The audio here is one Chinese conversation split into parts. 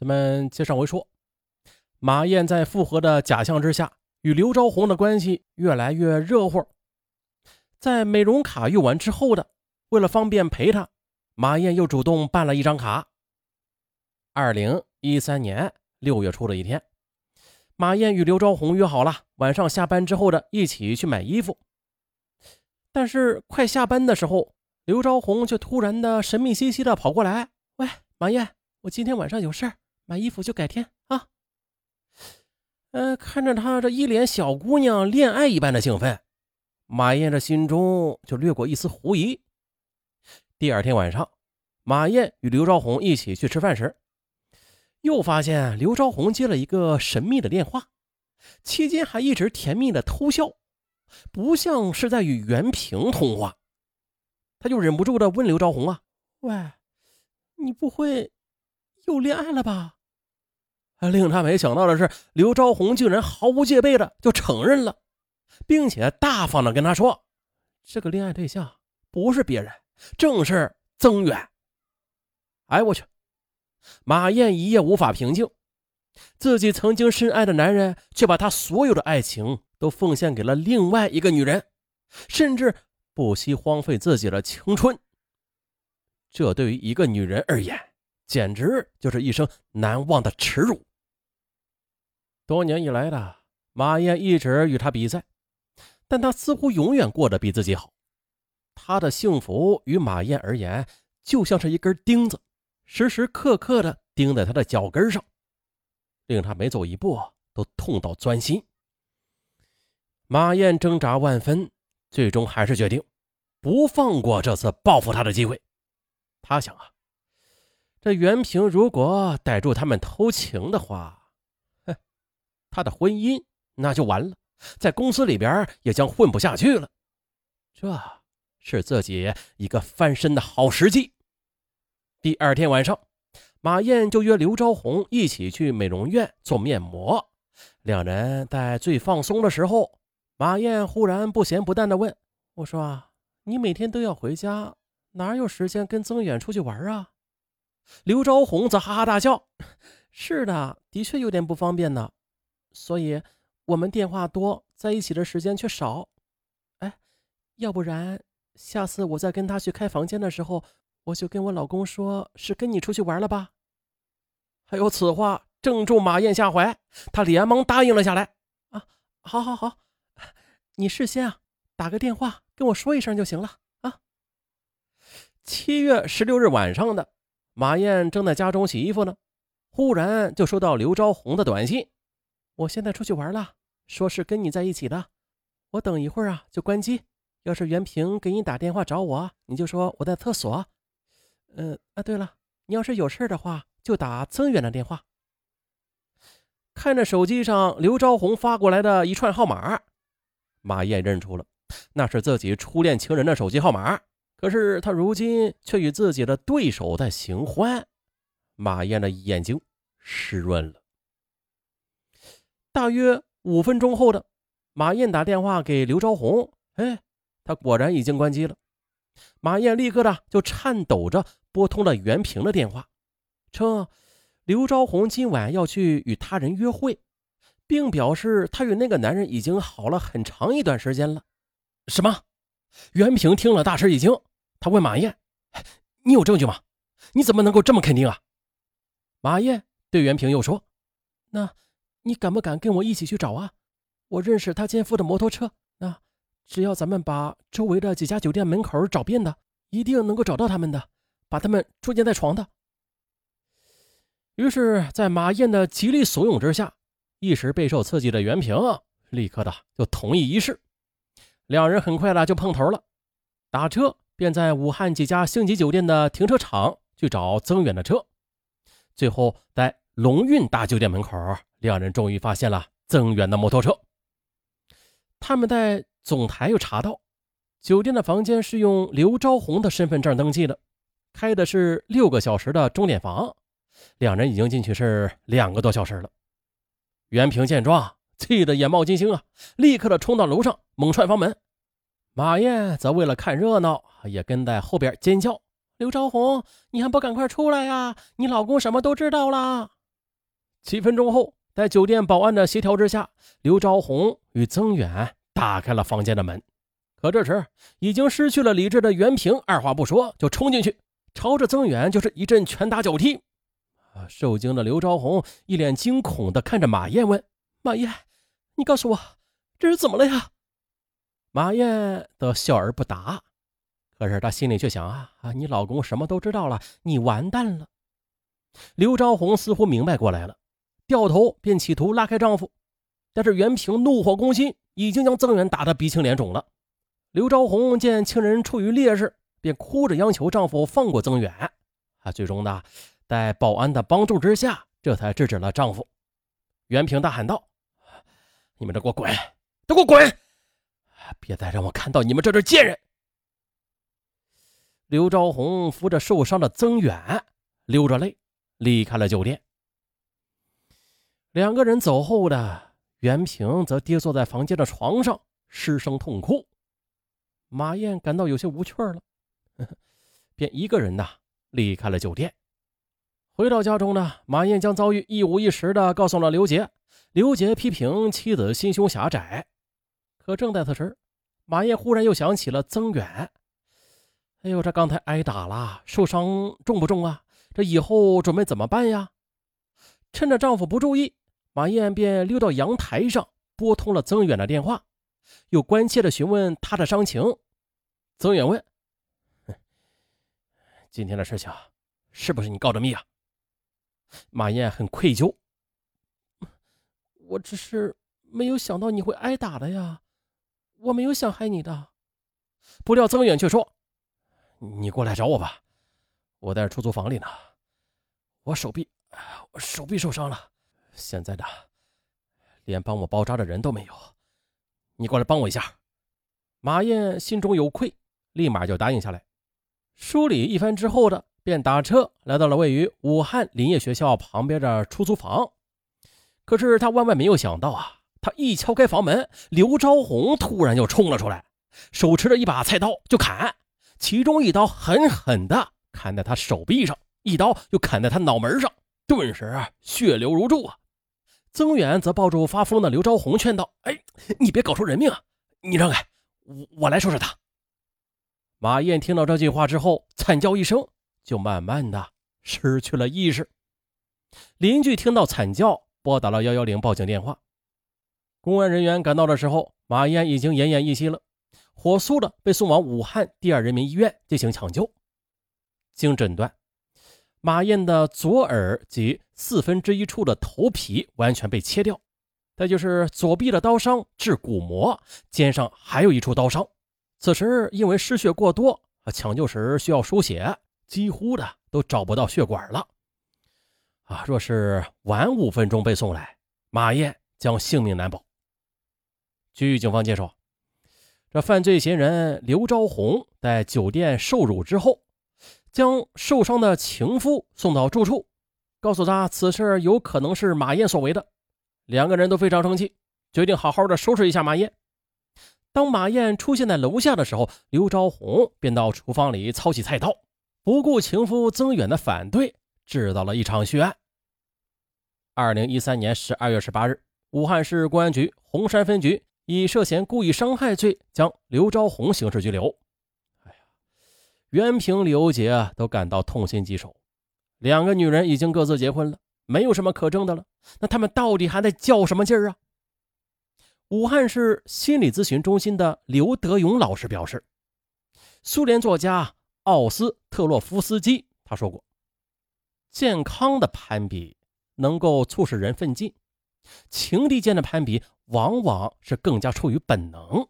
咱们接上回说，马燕在复合的假象之下，与刘昭红的关系越来越热乎。在美容卡用完之后的，为了方便陪她，马燕又主动办了一张卡。二零一三年六月初的一天，马燕与刘昭红约好了晚上下班之后的一起去买衣服。但是快下班的时候，刘昭红却突然的神秘兮兮的跑过来：“喂，马燕，我今天晚上有事儿。”买衣服就改天啊。呃，看着他这一脸小姑娘恋爱一般的兴奋，马燕这心中就掠过一丝狐疑。第二天晚上，马燕与刘昭红一起去吃饭时，又发现刘昭红接了一个神秘的电话，期间还一直甜蜜的偷笑，不像是在与袁平通话。他就忍不住的问刘昭红啊：“喂，你不会又恋爱了吧？”令他没想到的是，刘昭红竟然毫无戒备的就承认了，并且大方的跟他说：“这个恋爱对象不是别人，正是曾远。”哎，我去！马燕一夜无法平静，自己曾经深爱的男人，却把他所有的爱情都奉献给了另外一个女人，甚至不惜荒废自己的青春。这对于一个女人而言，简直就是一生难忘的耻辱。多年以来的马燕一直与他比赛，但他似乎永远过得比自己好。他的幸福与马燕而言，就像是一根钉子，时时刻刻的钉在他的脚跟上，令他每走一步都痛到钻心。马燕挣扎万分，最终还是决定不放过这次报复他的机会。他想啊，这袁平如果逮住他们偷情的话，他的婚姻那就完了，在公司里边也将混不下去了。这是自己一个翻身的好时机。第二天晚上，马燕就约刘昭红一起去美容院做面膜。两人在最放松的时候，马燕忽然不咸不淡的问我说：“你每天都要回家，哪有时间跟曾远出去玩啊？”刘昭红则哈哈大笑：“ 是的，的确有点不方便呢。”所以，我们电话多，在一起的时间却少。哎，要不然下次我再跟他去开房间的时候，我就跟我老公说是跟你出去玩了吧。还有此话正中马燕下怀，她连忙答应了下来。啊，好，好，好，你事先啊打个电话跟我说一声就行了啊。七月十六日晚上的，马燕正在家中洗衣服呢，忽然就收到刘昭红的短信。我现在出去玩了，说是跟你在一起的。我等一会儿啊就关机。要是袁平给你打电话找我，你就说我在厕所。嗯啊，对了，你要是有事的话，就打曾远的电话。看着手机上刘昭红发过来的一串号码，马燕认出了那是自己初恋情人的手机号码。可是他如今却与自己的对手在行欢，马燕的眼睛湿润了。大约五分钟后的，马燕打电话给刘昭红，哎，他果然已经关机了。马燕立刻的就颤抖着拨通了袁平的电话，称刘昭红今晚要去与他人约会，并表示他与那个男人已经好了很长一段时间了。什么？袁平听了大吃一惊，他问马燕：“你有证据吗？你怎么能够这么肯定啊？”马燕对袁平又说：“那。”你敢不敢跟我一起去找啊？我认识他奸夫的摩托车，那只要咱们把周围的几家酒店门口找遍的，一定能够找到他们的，把他们捉奸在床的。于是，在马燕的极力怂恿之下，一时备受刺激的袁平立刻的就同意一试。两人很快的就碰头了，打车便在武汉几家星级酒店的停车场去找曾远的车，最后在龙运大酒店门口。两人终于发现了增援的摩托车。他们在总台又查到，酒店的房间是用刘昭红的身份证登记的，开的是六个小时的钟点房。两人已经进去是两个多小时了。袁平见状，气得眼冒金星啊，立刻的冲到楼上，猛踹房门。马燕则为了看热闹，也跟在后边尖叫：“刘昭红，你还不赶快出来呀！你老公什么都知道了。”几分钟后，在酒店保安的协调之下，刘昭宏与曾远打开了房间的门。可这时，已经失去了理智的袁平二话不说就冲进去，朝着曾远就是一阵拳打脚踢。受惊的刘昭宏一脸惊恐地看着马燕，问：“马燕，你告诉我，这是怎么了呀？”马燕则笑而不答。可是她心里却想：啊啊！你老公什么都知道了，你完蛋了。刘昭宏似乎明白过来了，掉头便企图拉开丈夫，但是袁平怒火攻心，已经将曾远打得鼻青脸肿了。刘昭宏见亲人处于劣势，便哭着央求丈夫放过曾远。啊，最终呢，在保安的帮助之下，这才制止了丈夫。袁平大喊道：“你们都给我滚！都给我滚！别再让我看到你们这对贱人！”刘昭宏扶着受伤的曾远，流着泪。离开了酒店，两个人走后的袁平则跌坐在房间的床上，失声痛哭。马燕感到有些无趣了，便一个人呐离开了酒店。回到家中呢，马燕将遭遇一五一十的告诉了刘杰。刘杰批评妻子心胸狭窄，可正在此时，马燕忽然又想起了曾远。哎呦，这刚才挨打了，受伤重不重啊？这以后准备怎么办呀？趁着丈夫不注意，马燕便溜到阳台上，拨通了曾远的电话，又关切地询问他的伤情。曾远问：“今天的事情是不是你告的密啊？”马燕很愧疚：“我只是没有想到你会挨打的呀，我没有想害你的。”不料曾远却说：“你过来找我吧。”我在出租房里呢，我手臂，我手臂受伤了，现在的连帮我包扎的人都没有，你过来帮我一下。马燕心中有愧，立马就答应下来。梳理一番之后的，便打车来到了位于武汉林业学校旁边的出租房。可是他万万没有想到啊，他一敲开房门，刘昭红突然就冲了出来，手持着一把菜刀就砍，其中一刀狠狠的。砍在他手臂上，一刀又砍在他脑门上，顿时血流如注啊！曾远则抱住发疯的刘昭红，劝道：“哎，你别搞出人命啊！你让开，我我来收拾他。”马燕听到这句话之后，惨叫一声，就慢慢的失去了意识。邻居听到惨叫，拨打了幺幺零报警电话。公安人员赶到的时候，马燕已经奄奄一息了，火速的被送往武汉第二人民医院进行抢救。经诊断，马燕的左耳及四分之一处的头皮完全被切掉，再就是左臂的刀伤致骨膜，肩上还有一处刀伤。此时因为失血过多，抢救时需要输血，几乎的都找不到血管了。啊，若是晚五分钟被送来，马燕将性命难保。据警方介绍，这犯罪嫌疑人刘昭红在酒店受辱之后。将受伤的情夫送到住处，告诉他此事有可能是马燕所为的。两个人都非常生气，决定好好的收拾一下马燕。当马燕出现在楼下的时候，刘昭红便到厨房里操起菜刀，不顾情夫曾远的反对，制造了一场血案。二零一三年十二月十八日，武汉市公安局洪山分局以涉嫌故意伤害罪将刘昭红刑事拘留。袁平、刘杰都感到痛心疾首。两个女人已经各自结婚了，没有什么可争的了。那他们到底还在较什么劲儿啊？武汉市心理咨询中心的刘德勇老师表示，苏联作家奥斯特洛夫斯基他说过：“健康的攀比能够促使人奋进，情敌间的攀比往往是更加出于本能，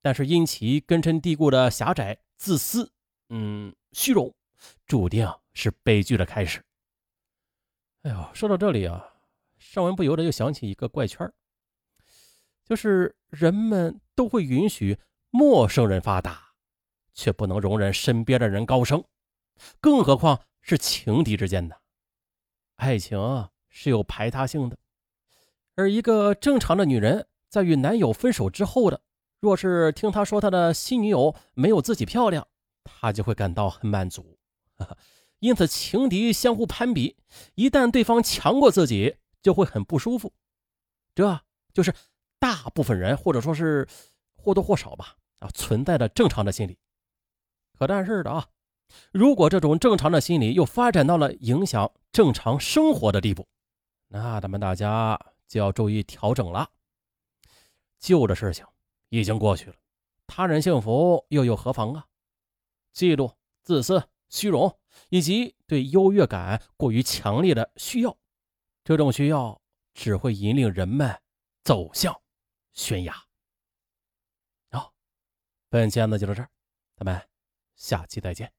但是因其根深蒂固的狭窄、自私。”嗯，虚荣注定是悲剧的开始。哎呦，说到这里啊，尚文不由得又想起一个怪圈就是人们都会允许陌生人发达，却不能容忍身边的人高升，更何况是情敌之间呢？爱情是有排他性的，而一个正常的女人在与男友分手之后的，若是听他说他的新女友没有自己漂亮。他就会感到很满足，因此情敌相互攀比，一旦对方强过自己，就会很不舒服。这就是大部分人或者说是或多或少吧啊存在的正常的心理。可但是的啊，如果这种正常的心理又发展到了影响正常生活的地步，那咱们大家就要注意调整了。旧的事情已经过去了，他人幸福又有何妨啊？嫉妒、自私、虚荣以及对优越感过于强烈的需要，这种需要只会引领人们走向悬崖。好，本期案子就到这儿，咱们下期再见。